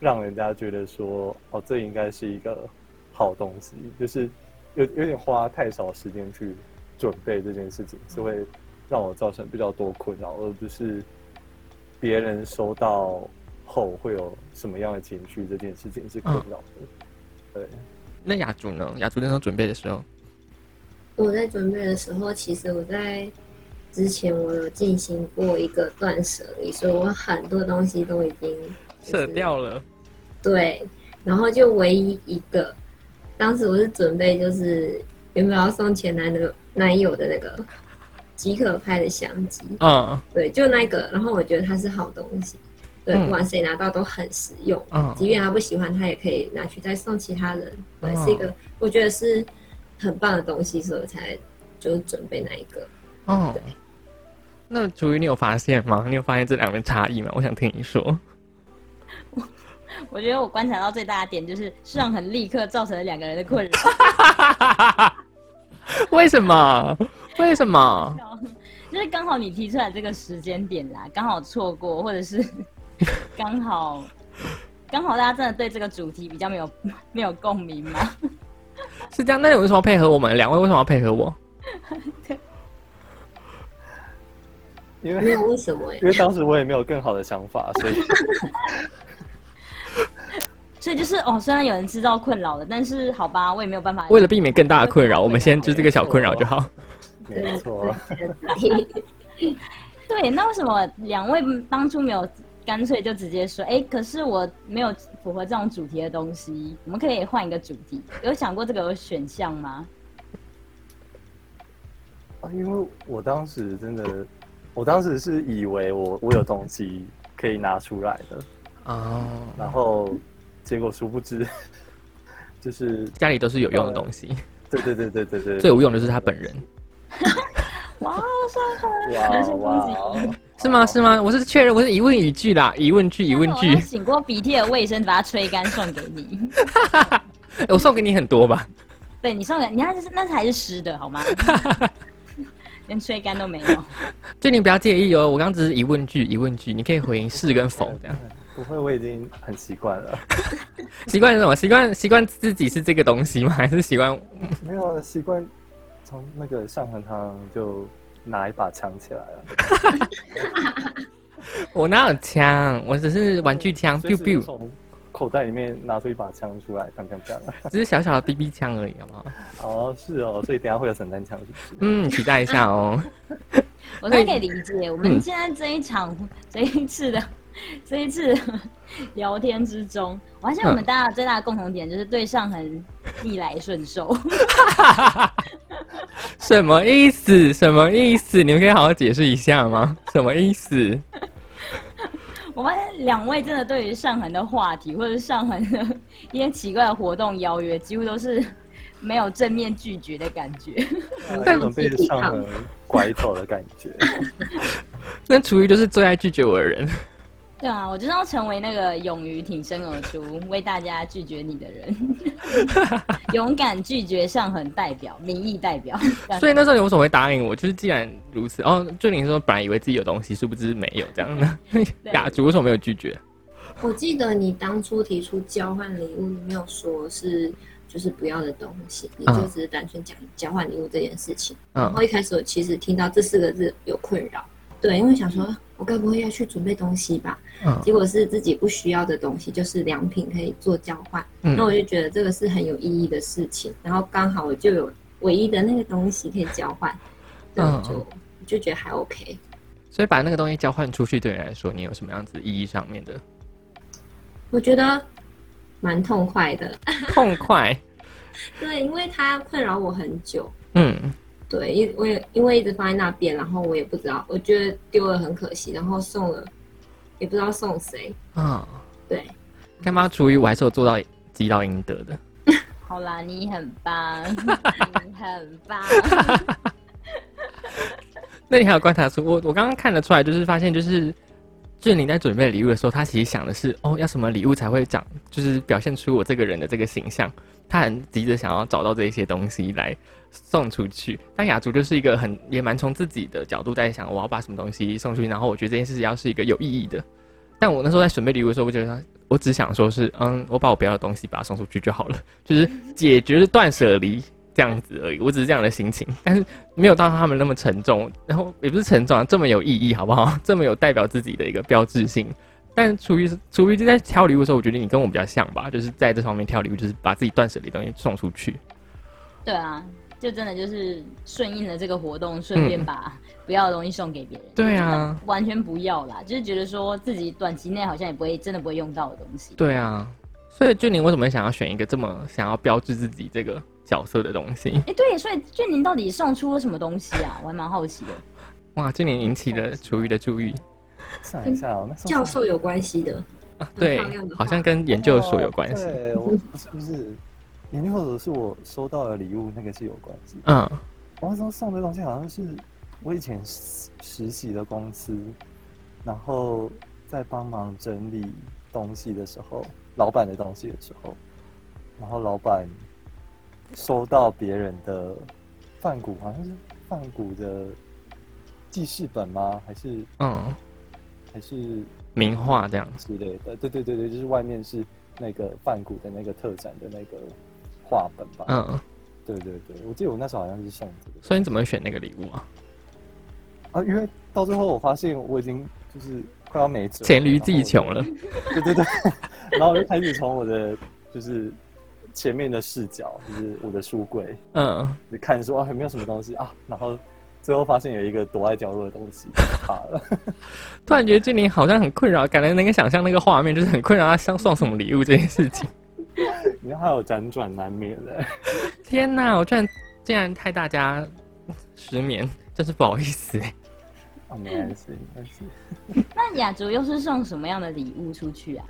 让人家觉得说哦，这应该是一个好东西，就是有有点花太少时间去准备这件事情，是会让我造成比较多困扰，而不是别人收到后会有什么样的情绪，这件事情是困扰的。对，那雅竹呢？雅竹那时候准备的时候，我在准备的时候，其实我在之前我有进行过一个断舍离，所以我很多东西都已经舍掉了。对，然后就唯一一个，当时我是准备就是原本要送前男的男友的那个即可拍的相机，嗯对，就那个，然后我觉得它是好东西，对，嗯不管谁拿到都很实用，嗯即便他不喜欢，他也可以拿去再送其他人，对，哦是一个我觉得是很棒的东西，所以我才就是准备那一个。哦。对那楚瑜，你有发现吗？你有发现这两个差异吗？我想听你说。我觉得我观察到最大的点就是上很立刻造成了两个人的困扰，为什么？为什么？就是刚好你提出来这个时间点啦，刚好错过，或者是 刚好刚好大家真的对这个主题比较没有没有共鸣吗？是这样？那你为什么要配合我们？两位为什么要配合我？因为没有为什么哎、因为当时我也没有更好的想法，所以 所以就是哦，虽然有人知道困扰了，但是好吧，我也没有办法。为了避免更大的困扰，我们先就这个小困扰就好。没错。对，那为什么两位当初没有干脆就直接说，哎，可是我没有符合这种主题的东西，我们可以换一个主题？有想过这个选项吗？啊，因为我当时真的，我当时是以为我我有东西可以拿出来的，哦，然后结果殊不知，就是家里都是有用的东西，对对对对对对，最无用的就是他本人，哇，上海哇 人身攻击哇，是吗？是吗？我是确认，我是疑问语句啦，疑问句，疑问句我。醒过鼻涕的卫生，把它吹干送给你。欸 我送给你很多吧？对你送给你看，就是那才是湿的好吗？连吹干都没有。就你不要介意哦，我刚刚只是疑问句，疑问句，你可以回应是跟否这样。不会，我已经很习惯了，习惯是什么？习惯习惯自己是这个东西吗？还是习惯？没有习惯从那个上衡堂就拿一把枪起来了，我哪有枪？我只是玩具枪，biu biu，从口袋里面拿出一把枪出来，砰砰砰。只是小小的 BB 枪而已，好不好？哦，是哦，所以等下会有散弹枪，是不是？嗯，期待一下哦。我大概可以理解，我们现在这一场、这一次的、这一次聊天之中，我发现我们大家最大的共同点就是对上很逆来顺受。什么意思？什么意思？你们可以好好解释一下吗？什么意思？我发现两位真的对于上恒的话题或者上恒的 一些奇怪的活动邀约，几乎都是没有正面拒绝的感觉。有种被上恒 拐走的感觉。那厨余就是最爱拒绝我的人。对啊，我就是要成为那个勇于挺身而出，为大家拒绝你的人，勇敢拒绝上很代表、民意代表。所以那时候你为什么会答应我？就是既然如此，哦，就你说本来以为自己有东西，殊不知没有这样的。雅竹为什么没有拒绝？我记得你当初提出交换礼物，你没有说是就是不要的东西，你就只是单纯讲交换礼物这件事情。然嗯后一开始我其实听到这四个字有困扰，对，因为想说我该不会要去准备东西吧？嗯结果是自己不需要的东西，就是良品可以做交换。嗯那我就觉得这个是很有意义的事情，然后刚好我就有唯一的那个东西可以交换，对，嗯就我就觉得还 OK。所以把那个东西交换出去，对你来说，你有什么样子意义上面的我觉得蛮痛快的，痛快？对，因为它困扰我很久。嗯，对，因我也因为一直放在那边，然后我也不知道，我觉得丢了很可惜，然后送了也不知道送谁。啊、对，干妈厨余我还是有做到积到应得的。好啦，你很棒，你很棒。那你还有观察出我我刚刚看得出来，就是发现就是俊玲在准备礼物的时候，他其实想的是哦，要什么礼物才会长，就是表现出我这个人的这个形象。他很急着想要找到这些东西来送出去。但雅竹就是一个很也蛮从自己的角度在想，我要把什么东西送出去，然后我觉得这件事情要是一个有意义的。但我那时候在准备礼物的时候，我觉得我只想说是嗯，我把我不要的东西把它送出去就好了，就是解决断舍离这样子而已。我只是这样的心情，但是没有到他们那么沉重，然后也不是沉重啊，这么有意义，好不好？这么有代表自己的一个标志性。但处于处于就在挑礼物的时候，我觉得你跟我比较像吧，就是在这方面挑礼物，就是把自己断舍离东西送出去。对啊，就真的就是顺应了这个活动，顺便把不要的东西送给别人。对啊，完全不要啦，就是觉得说自己短期内好像也不会真的不会用到的东西。对啊，所以俊宁为什么想要选一个这么想要标志自己这个角色的东西。哎、对，所以俊宁到底送出了什么东西啊？我还蛮好奇的。哇，今年引起了厨余的注意教授有关系的，啊，对好像跟研究所有关系。哦对，我不是不是，研究所是我收到的礼物，那个是有关系。嗯我那时候送的东西好像是我以前实实习的公司，然后在帮忙整理东西的时候，老板的东西的时候，然后老板收到别人的饭谷，好像是饭谷的记事本吗？还是嗯，还是名画这样之类的？对对对对，就是外面是那个饭谷的那个特展的那个画本吧？嗯，对对对，我记得我那时候好像是送这个。所以你怎么会选那个礼物啊？啊，因为到最后我发现我已经就是快要没钱，黔驴技穷了。对对对，然后我就开始从我的就是前面的视角，就是我的书柜，嗯，就看说啊有没有什么东西啊，然后最后发现有一个躲在角落的东西，怕了。突然觉得俊宁好像很困扰，感觉能够想象那个画面，就是很困扰他想送什么礼物这件事情。你看还有辗转难眠的，天哪，我居然竟然害大家失眠，真是不好意思没关系没关系。那雅竹又是送什么样的礼物出去啊？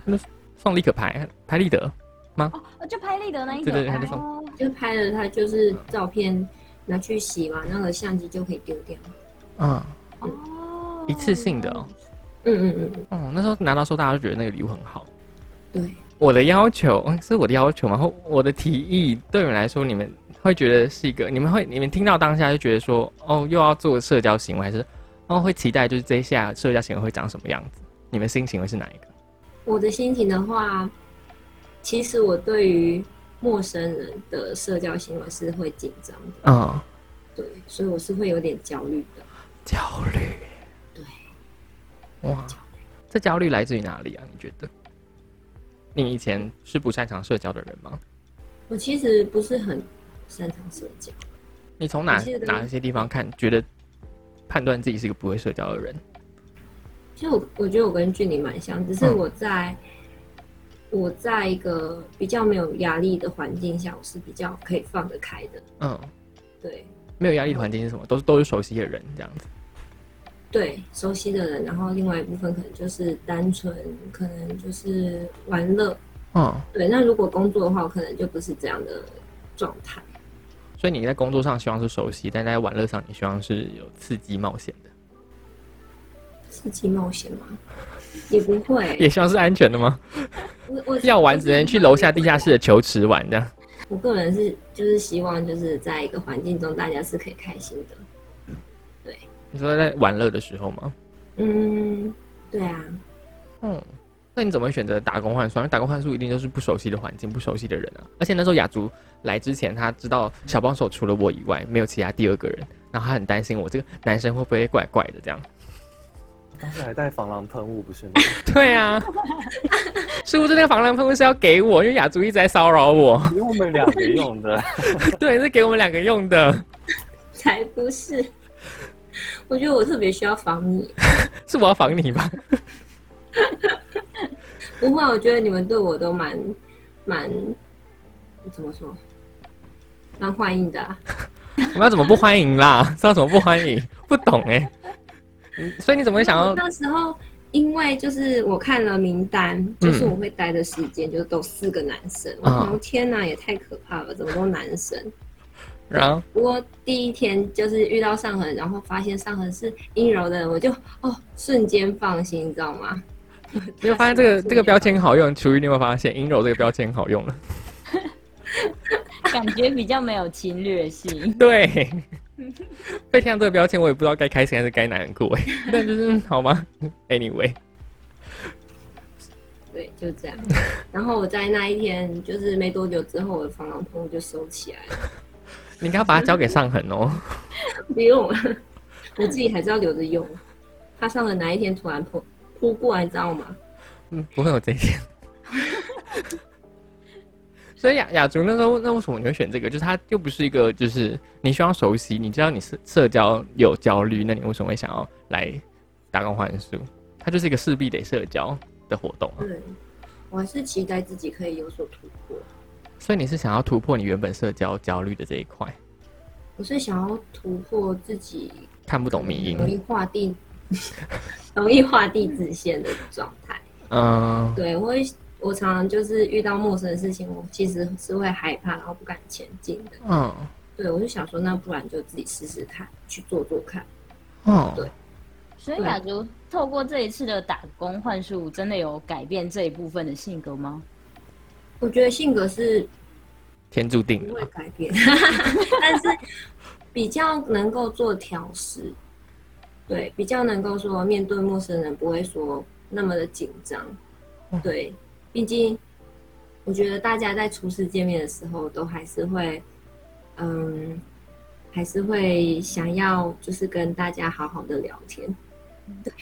送立可牌，拍立得吗，哦，就拍立得那一个。对对对他就送哦就拍了他就是照片拿去洗嘛，那个相机就可以丢掉。嗯，哦，一次性的哦。嗯嗯嗯，哦，那时候拿到时候大家就觉得那个礼物很好。对，我的要求嗯是我的要求嘛，或我的提议，对你们来说，你们会觉得是一个，你们会你们听到当下就觉得说，哦，又要做社交行为，还是哦会期待就是这一下社交行为会长什么样子？你们心情会是哪一个？我的心情的话，其实我对于陌生人的社交行为是会紧张的，嗯，对，所以我是会有点焦虑的。焦虑。对，哇，这焦虑来自于哪里啊？你觉得？你以前是不擅长社交的人吗？我其实不是很擅长社交，你从哪哪些地方看，觉得判断自己是一个不会社交的人？其实我我觉得我跟俊宁蛮像，只是嗯我在、我在一个比较没有压力的环境下，我是比较可以放得开的。嗯，对没有压力的环境是什么？都是都是熟悉的人这样子。对，熟悉的人，然后另外一部分可能就是单纯，可能就是玩乐。嗯，对，那如果工作的话，我可能就不是这样的状态。所以你在工作上希望是熟悉，但在玩乐上你希望是有刺激冒险的，刺激冒险吗？也不会。也希望是安全的吗？我我 要玩只能去楼下地下室的球池玩这样。我个人是就是希望就是在一个环境中，大家是可以开心的。你说在玩乐的时候吗？嗯，对啊，嗯，那你怎么会选择打工换宿？因为打工换宿一定就是不熟悉的环境、不熟悉的人啊。而且那时候雅竹来之前，他知道小帮手除了我以外，没有其他第二个人，然后他很担心我这个男生会不会怪怪的这样。当时还带防狼喷雾，不是吗？对啊，是不是那个防狼喷雾是要给我，因为雅竹一直在骚扰我。给我们两个用的。对，是给我们两个用的，才不是。我觉得我特别需要防你。是我要防你吧？不会啊，我觉得你们对我都蛮蛮怎么说，蛮欢迎的、啊。我们要怎么不欢迎啦？知道怎么不欢迎？不懂哎、嗯所以你怎么会想我要？那时候因为就是我看了名单，就是我会待的时间就都四个男生。我天哪，也太可怕了，怎么都男生？然后不过第一天就是遇到上恒，然后发现上恒是阴柔的人，我就哦瞬间放心，你知道吗？你有发现这个 这个标签好用？楚瑜你有没有发现阴柔这个标签好用了？感觉比较没有侵略性。对，被贴上这个标签，我也不知道该开心还是该难过哎。但就是嗯好吗？Anyway，对，就这样。然后我在那一天就是没多久之后，我的防狼喷雾就收起来了，你应该要把它交给上恒哦。不用了，我自己还是要留着用。他上恒哪一天突然扑扑过来，你知道吗？嗯，不会有这一天。所以雅雅竹那时候，那为什么你会选这个？就是它又不是一个，就是你需要熟悉，你知道你社社交有焦虑，那你为什么会想要来打工换宿？它就是一个势必得社交的活动啊。对，我还是期待自己可以有所突破。所以你是想要突破你原本社交焦虑的这一块，我是想要突破自己看不懂迷容易，画 地容易画地自限的状态。嗯，对我会，我常常就是遇到陌生的事情，我其实是会害怕，然后不敢前进的。嗯，对我就想说，那不然就自己试试看，去做做看。哦，对所以雅竹透过这一次的打工换术，真的有改变这一部分的性格吗？我觉得性格是天注定的。不会，改变，但是比较能够做调试，对，比较能够说面对陌生人不会说那么的紧张，对，毕竟我觉得大家在初次见面的时候都还是会，嗯，还是会想要就是跟大家好好的聊天，对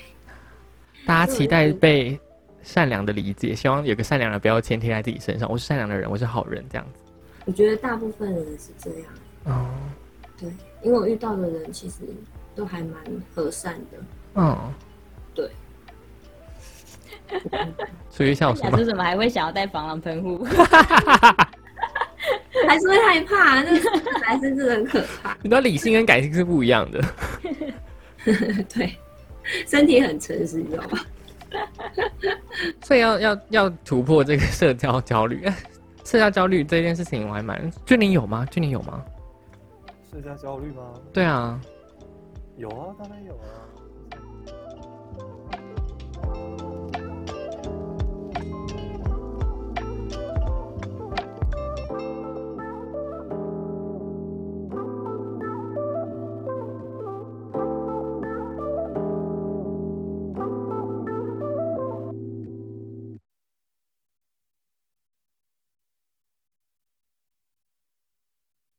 大家期待被善良的理解，希望有个善良的标签贴在自己身上。我是善良的人，我是好人，这样子。我觉得大部分人是这样，哦，对，因为我遇到的人其实都还蛮和善的，嗯，对。所以笑什么雅竹？怎么还会想要带防狼喷雾？还是会害怕，那个男生真的很可怕。你知道理性跟感性是不一样的。对，身体很诚实，你知道吗？所以要要要突破这个社交焦虑，社交焦虑这件事情我还蛮，就你有吗？就你有吗？社交焦虑吗？对啊，有啊，当然有啊。